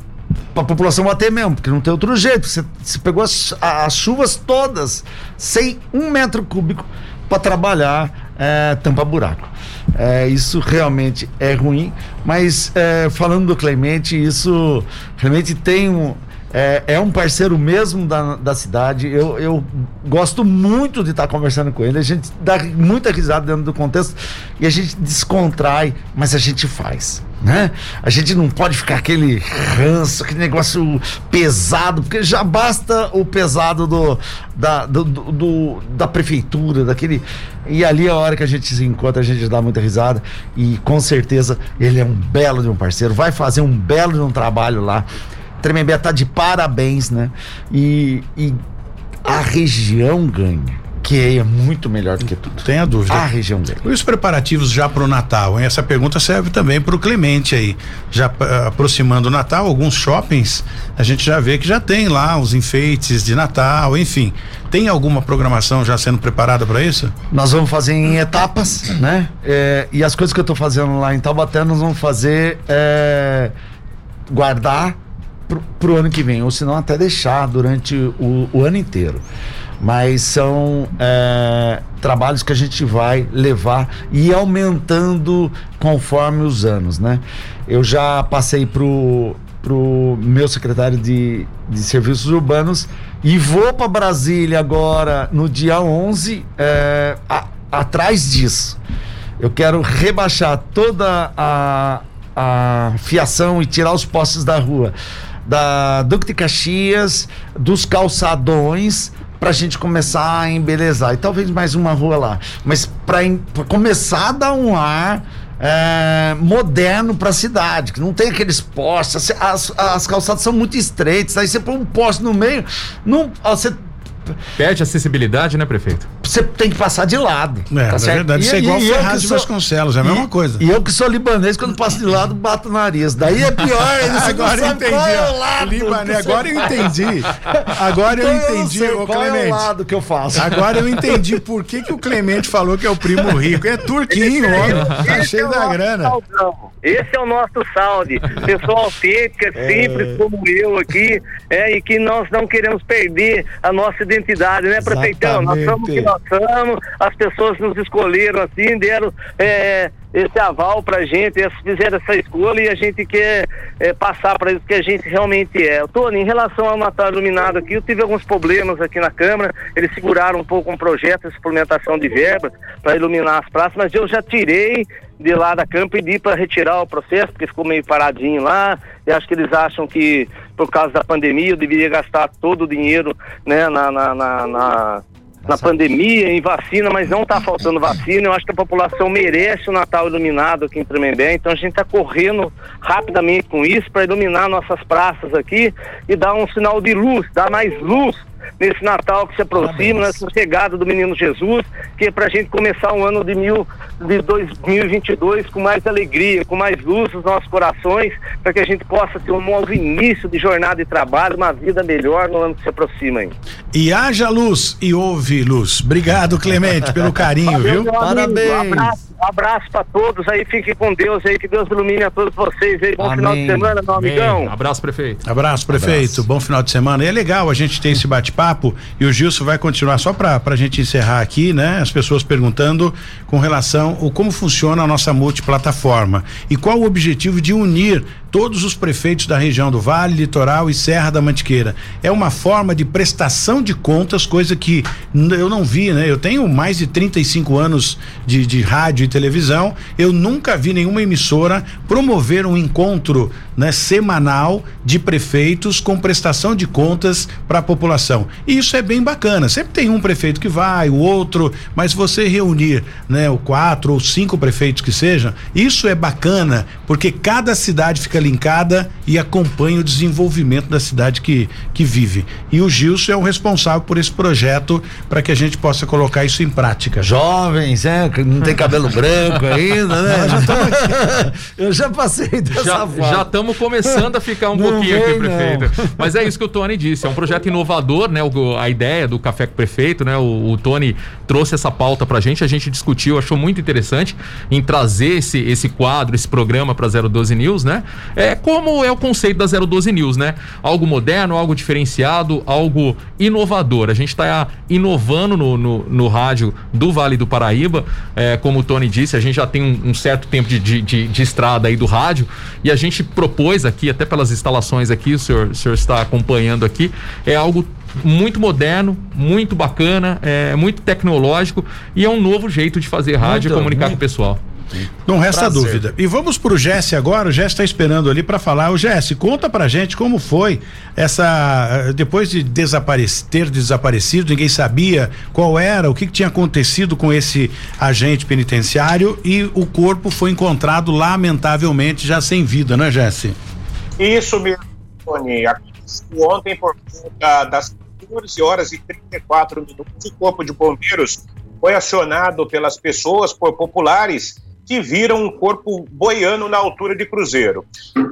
para a população bater mesmo, porque não tem outro jeito. Você, você pegou as, as, chuvas todas sem um metro cúbico para trabalhar é, tampa buraco. É, isso realmente é ruim, mas é, falando do Clemente, isso realmente tem um. É, é, um parceiro mesmo da, da cidade. Eu, eu gosto muito de estar conversando com ele. A gente dá muita risada dentro do contexto e a gente descontrai, mas a gente faz. né? A gente não pode ficar aquele ranço, aquele negócio pesado, porque já basta o pesado do da, do, do, da prefeitura, daquele. E ali a hora que a gente se encontra, a gente dá muita risada. E com certeza ele é um belo de um parceiro, vai fazer um belo de um trabalho lá. Tremembé tá de parabéns, né? E, e a região ganha que é muito melhor do que tudo. Tem a dúvida. A região dele. E os preparativos já para o Natal? Hein? Essa pergunta serve também para o Clemente aí. Já uh, aproximando o Natal, alguns shoppings a gente já vê que já tem lá os enfeites de Natal, enfim. Tem alguma programação já sendo preparada para isso? Nós vamos fazer em etapas, né? É, e as coisas que eu estou fazendo lá em Taubaté, nós vamos fazer é, guardar pro, pro ano que vem, ou se não até deixar durante o, o ano inteiro mas são é, trabalhos que a gente vai levar e aumentando conforme os anos, né? Eu já passei pro pro meu secretário de, de serviços urbanos e vou para Brasília agora no dia 11 é, a, atrás disso. Eu quero rebaixar toda a, a fiação e tirar os postes da rua da Duque de Caxias, dos calçadões pra gente começar a embelezar. E talvez mais uma rua lá. Mas pra, pra começar a dar um ar. É, moderno para a cidade, que não tem aqueles postes, as, as calçadas são muito estreitas, aí você põe um poste no meio, não, você Perde acessibilidade, né, prefeito? Você tem que passar de lado. É, tá na certo? verdade, isso é igual e, Ferraz de Vasconcelos, é a mesma coisa. E eu que sou libanês, quando passo de lado, bato o nariz. Daí é pior, eles agora eu entendi. É lado, Libanês, agora eu entendi. Agora eu então entendi, eu ô Clemente. É o lado que eu faço. Agora eu entendi por que, que o Clemente falou que é o primo rico. É turquinho, ó. Tá cheio é da grana. Saldão. Esse é o nosso salde. Pessoa autêntica, é. simples como eu aqui, é, e que nós não queremos perder a nossa identidade, né, prefeitão? Nós somos o que nós somos, as pessoas nos escolheram assim, deram é, esse aval pra gente, eles fizeram essa escolha e a gente quer é, passar para eles que a gente realmente é. Tony, em relação ao Natal Iluminado aqui, eu tive alguns problemas aqui na Câmara, eles seguraram um pouco um projeto de suplementação de verba para iluminar as praças, mas eu já tirei de lá da Câmara e pedi para retirar o processo, porque ficou meio paradinho lá, e acho que eles acham que por causa da pandemia eu deveria gastar todo o dinheiro né, na, na, na, na na pandemia, em vacina, mas não está faltando vacina. Eu acho que a população merece o Natal iluminado aqui em Tremembé, então a gente está correndo rapidamente com isso para iluminar nossas praças aqui e dar um sinal de luz, dar mais luz nesse Natal que se aproxima, nessa chegada do Menino Jesus, que é para a gente começar um ano de, mil, de 2022 com mais alegria, com mais luz nos nossos corações, para que a gente possa ter um novo início de jornada de trabalho, uma vida melhor no ano que se aproxima. Hein? E haja luz e ouve luz. Obrigado, Clemente, pelo carinho, Valeu, viu? Parabéns. Um abraço. Um abraço para todos aí, fiquem com Deus aí, que Deus ilumine a todos vocês aí. Bom Amém. final de semana, meu amigão. Abraço, prefeito. Abraço, prefeito. Abraço. Bom final de semana. E é legal a gente ter esse bate-papo e o Gilson vai continuar só para a gente encerrar aqui, né? As pessoas perguntando com relação ao como funciona a nossa multiplataforma e qual o objetivo de unir todos os prefeitos da região do Vale, Litoral e Serra da Mantiqueira. É uma forma de prestação de contas, coisa que eu não vi, né? Eu tenho mais de 35 anos de, de rádio e televisão, eu nunca vi nenhuma emissora promover um encontro né, semanal de prefeitos com prestação de contas para a população. E isso é bem bacana. Sempre tem um prefeito que vai, o outro, mas você reunir, né, o quatro ou cinco prefeitos que sejam, isso é bacana, porque cada cidade fica linkada e acompanha o desenvolvimento da cidade que, que vive. E o Gilson é o responsável por esse projeto para que a gente possa colocar isso em prática. Jovens, é, não tem cabelo branco ainda, né? Já Eu já passei dessa já. Já estamos começando a ficar um não pouquinho vem, aqui, prefeito. Não. Mas é isso que o Tony disse, é um projeto inovador, né? O, a ideia do Café com o Prefeito, né? O, o Tony trouxe essa pauta pra gente, a gente discutiu, achou muito interessante em trazer esse, esse quadro, esse programa para 012 News, né? É como é o conceito da 012 News, né? Algo moderno, algo diferenciado, algo inovador. A gente está inovando no, no, no, rádio do Vale do Paraíba. É, como o Tony disse, a gente já tem um, um certo tempo de, de, de, de, estrada aí do rádio e a gente propôs aqui, até pelas instalações aqui, o senhor, o senhor está acompanhando aqui, é algo muito moderno, muito bacana, é muito tecnológico e é um novo jeito de fazer rádio muito, e comunicar muito. com o pessoal. Não resta Prazer. dúvida. E vamos pro Jesse agora. O Jesse está esperando ali para falar. O Jesse, conta pra gente como foi essa. eh, Depois de desaparec ter desaparecido, ninguém sabia qual era, o que, que tinha acontecido com esse agente penitenciário e o corpo foi encontrado, lamentavelmente, já sem vida, né, Jesse? Isso mesmo, Tony. Ontem, por volta das 14 horas e 34 minutos, o Corpo de Bombeiros foi acionado pelas pessoas, por populares, que viram um corpo boiando na altura de Cruzeiro.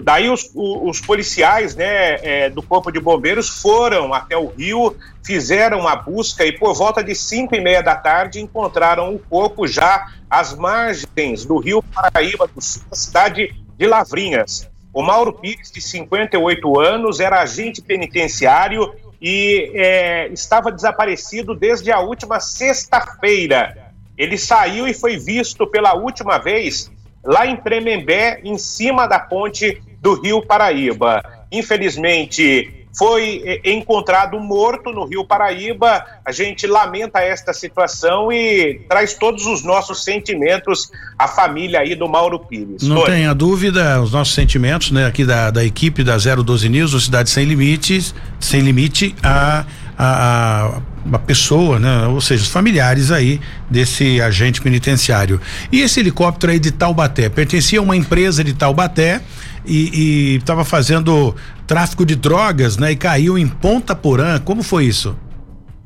Daí os, os policiais né, é, do Corpo de Bombeiros foram até o rio, fizeram a busca e por volta de 5 e meia da tarde encontraram o corpo já às margens do rio Paraíba do Sul, na cidade de Lavrinhas. O Mauro Pires, de 58 anos, era agente penitenciário e é, estava desaparecido desde a última sexta-feira. Ele saiu e foi visto pela última vez lá em Tremembé, em cima da ponte do Rio Paraíba. Infelizmente, foi é, encontrado morto no Rio Paraíba. A gente lamenta esta situação e traz todos os nossos sentimentos à família aí do Mauro Pires. Não Tony. tenha dúvida, os nossos sentimentos, né, aqui da, da equipe da 012 News, do Cidade Sem Limites, sem limite a, a, a, pessoa, né, ou seja, os familiares aí desse agente penitenciário. E esse helicóptero aí de Taubaté, pertencia a uma empresa de Taubaté e estava fazendo tráfico de drogas, né, e caiu em Ponta Porã. Como foi isso?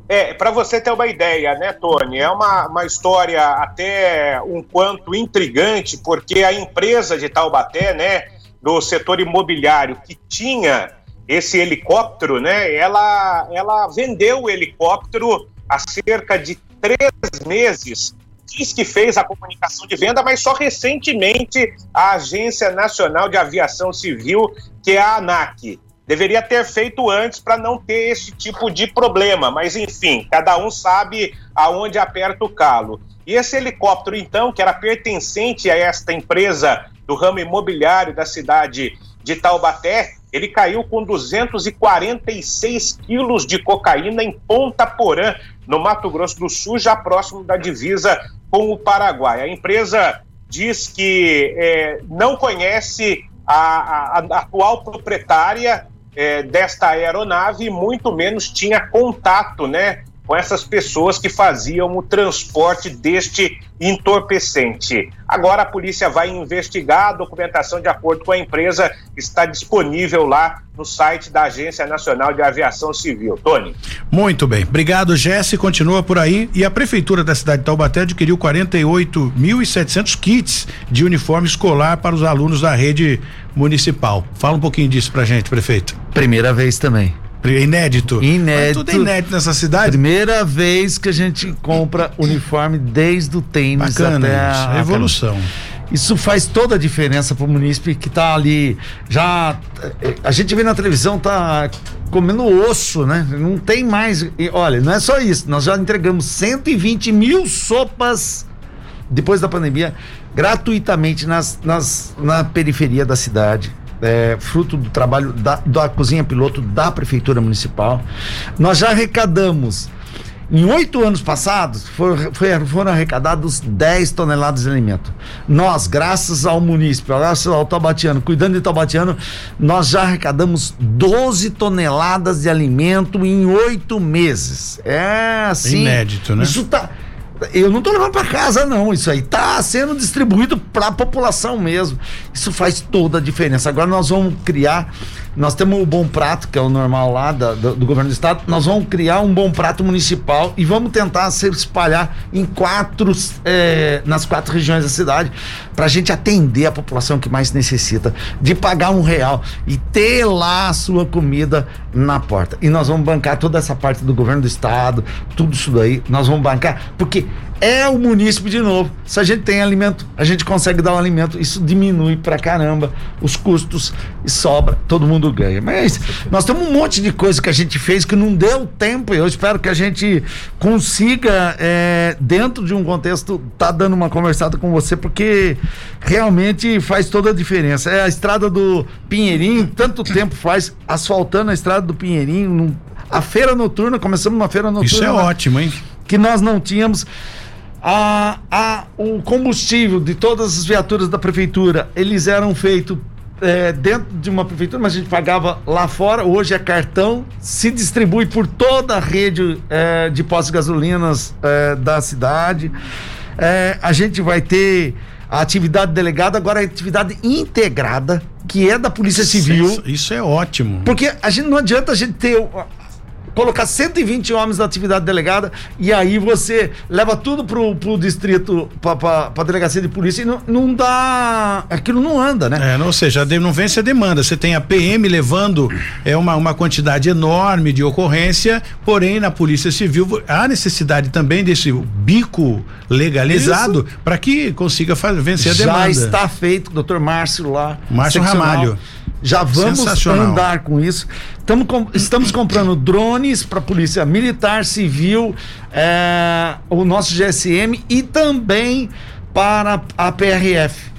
É, para você ter uma ideia, né, Tony? É uma, uma história até um quanto intrigante, porque a empresa de Taubaté, né, do setor imobiliário, que tinha esse helicóptero, né, ela, ela vendeu o helicóptero há cerca de três meses. Diz que fez a comunicação de venda, mas só recentemente a Agência Nacional de Aviação Civil, que é a ANAC, deveria ter feito antes para não ter esse tipo de problema, mas enfim, cada um sabe aonde aperta o calo. E esse helicóptero, então, que era pertencente a esta empresa do ramo imobiliário da cidade de Taubaté, ele caiu com 246 quilos de cocaína em Ponta Porã, no Mato Grosso do Sul, já próximo da divisa com o Paraguai. A empresa diz que eh, não conhece a, a- a atual proprietária eh, desta aeronave, muito menos tinha contato, né, com essas pessoas que faziam o transporte deste entorpecente. Agora a polícia vai investigar, a documentação de acordo com a empresa está disponível lá no site da Agência Nacional de Aviação Civil. Tony. Muito bem. Obrigado, Jesse. Continua por aí. E a Prefeitura da cidade de Taubaté adquiriu 48.700 kits de uniforme escolar para os alunos da rede municipal. Fala um pouquinho disso pra gente, prefeito. Primeira vez também. Inédito. Inédito. Mas tudo é inédito nessa cidade. Primeira vez que a gente compra uniforme desde o tênis Bacana até isso. a É evolução. Isso faz toda a diferença pro munícipe que tá ali já eh, a gente vê na televisão tá comendo osso, né? Não tem mais. e, olha, não é só isso. Nós já entregamos 120 mil sopas depois da pandemia gratuitamente nas, nas, na periferia da cidade. É, fruto do trabalho da, da cozinha piloto da prefeitura municipal. Nós já arrecadamos em oito anos passados, foram arrecadados 10 toneladas de alimento. Nós, graças ao município, graças ao Taubatiano, cuidando de Taubatiano, nós já arrecadamos 12 toneladas de alimento em oito meses. É assim. Inédito, né? Isso tá. Eu não tô levando para casa, não. Isso aí tá sendo distribuído para a população mesmo. Isso faz toda a diferença. Agora nós vamos criar. Nós temos o Bom Prato, que é o normal lá da- do, do governo do estado. Nós vamos criar um Bom Prato municipal e vamos tentar se espalhar em quatro, eh, nas quatro regiões da cidade, para a gente atender a população que mais necessita, de pagar um real e ter lá a sua comida na porta. E nós vamos bancar toda essa parte do governo do estado, tudo isso daí, nós vamos bancar, porque é o munícipe de novo. Se a gente tem alimento, a gente consegue dar um alimento, isso diminui pra caramba os custos e sobra, todo mundo ganha. Mas nós temos um monte de coisa que a gente fez que não deu tempo. Eu espero que a gente consiga, é, dentro de um contexto, tá dando uma conversada com você, porque realmente faz toda a diferença. É a estrada do Pinheirinho, tanto tempo faz, asfaltando a estrada do Pinheirinho, a feira noturna, começamos uma feira noturna. Isso é lá ótimo, hein? que nós não tínhamos. A, a, o combustível de todas as viaturas da prefeitura, eles eram feitos é, dentro de uma prefeitura, mas a gente pagava lá fora. Hoje é cartão, se distribui por toda a rede é, de postos de gasolinas é, da cidade. É, a gente vai ter a atividade delegada, agora a atividade integrada, que é da Polícia Civil. Isso, isso é ótimo. Porque a gente não adianta a gente ter colocar 120 homens na atividade delegada e aí você leva tudo pro, pro distrito, pra, pra, pra delegacia de polícia e não, não dá. Aquilo não anda, né? É, não, ou seja, não vence a demanda. Você tem a PM levando é uma, uma quantidade enorme de ocorrência, porém na Polícia Civil há necessidade também desse bico legalizado para que consiga fazer, vencer a demanda. Já está feito, doutor Márcio lá. Márcio Ramalho. Já vamos andar com isso. Tamo com, estamos comprando drones para a Polícia Militar, Civil, é, o nosso GSM e também para a PRF.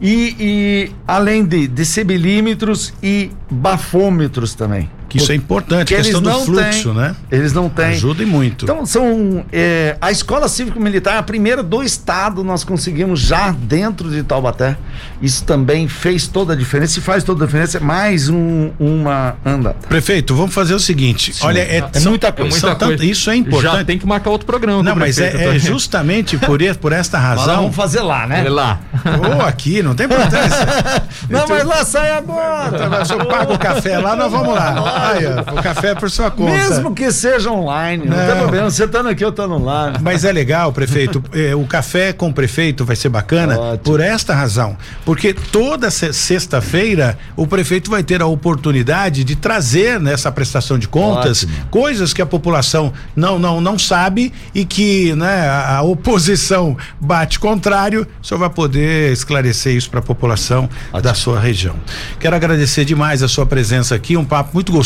E, e além de decibelímetros e bafômetros também. Que isso é importante, que questão do fluxo, têm, né? Eles não têm. Ajuda e muito. Então, são. É, a escola cívico-militar, a primeira do estado, nós conseguimos já dentro de Taubaté. Isso também fez toda a diferença. Se faz toda a diferença, é mais um, uma anda. Prefeito, vamos fazer o seguinte: Sim, olha, é, é, muita coisa. É muita coisa. isso é importante. Já tem que marcar outro programa. Não, mas é, é, justamente por, por esta razão. Mas vamos fazer lá, né? É lá. Ou aqui, não tem importância. não, então, mas lá sai agora. Então, se eu pago o café lá, nós vamos lá o café é por sua conta. Mesmo que seja online, não, não tem problema. Você estando aqui, eu estando lá. Mas é legal, prefeito. é, o café com o prefeito vai ser bacana Ótimo. por esta razão. Porque toda sexta-feira o prefeito vai ter a oportunidade de trazer nessa prestação de contas Ótimo. coisas que a população não, não, não sabe e que né, a, a oposição bate contrário. O senhor vai poder esclarecer isso para a população Ótimo. da sua região. Quero agradecer demais a sua presença aqui, um papo muito gostoso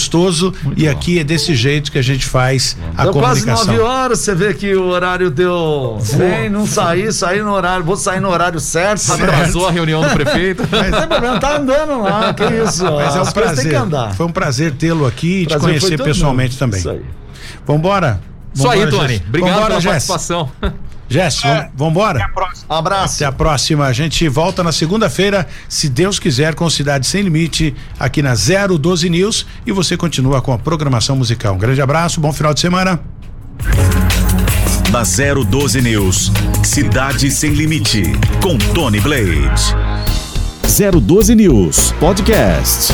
muito e bom. aqui é desse jeito que a gente faz a deu comunicação. quase nove horas, você vê que o horário deu. Sem não sair, sair no horário, vou sair no horário certo. certo. Atrasou a reunião do prefeito. Mas não tem problema, tá andando lá, que isso. Mas é um prazer. Foi um prazer tê-lo aqui e te conhecer pessoalmente mundo. também. Isso aí. Vambora. Isso aí, Tony. Obrigado Vambora, pela Jess. participação. Jess, é, vamos embora? Até a próxima. Abraço. Até a próxima. A gente volta na segunda-feira, se Deus quiser, com Cidade Sem Limite, aqui na 012 News. E você continua com a programação musical. Um grande abraço, bom final de semana. Na 012 News, Cidade Sem Limite, com Tony Blade. 012 News Podcast.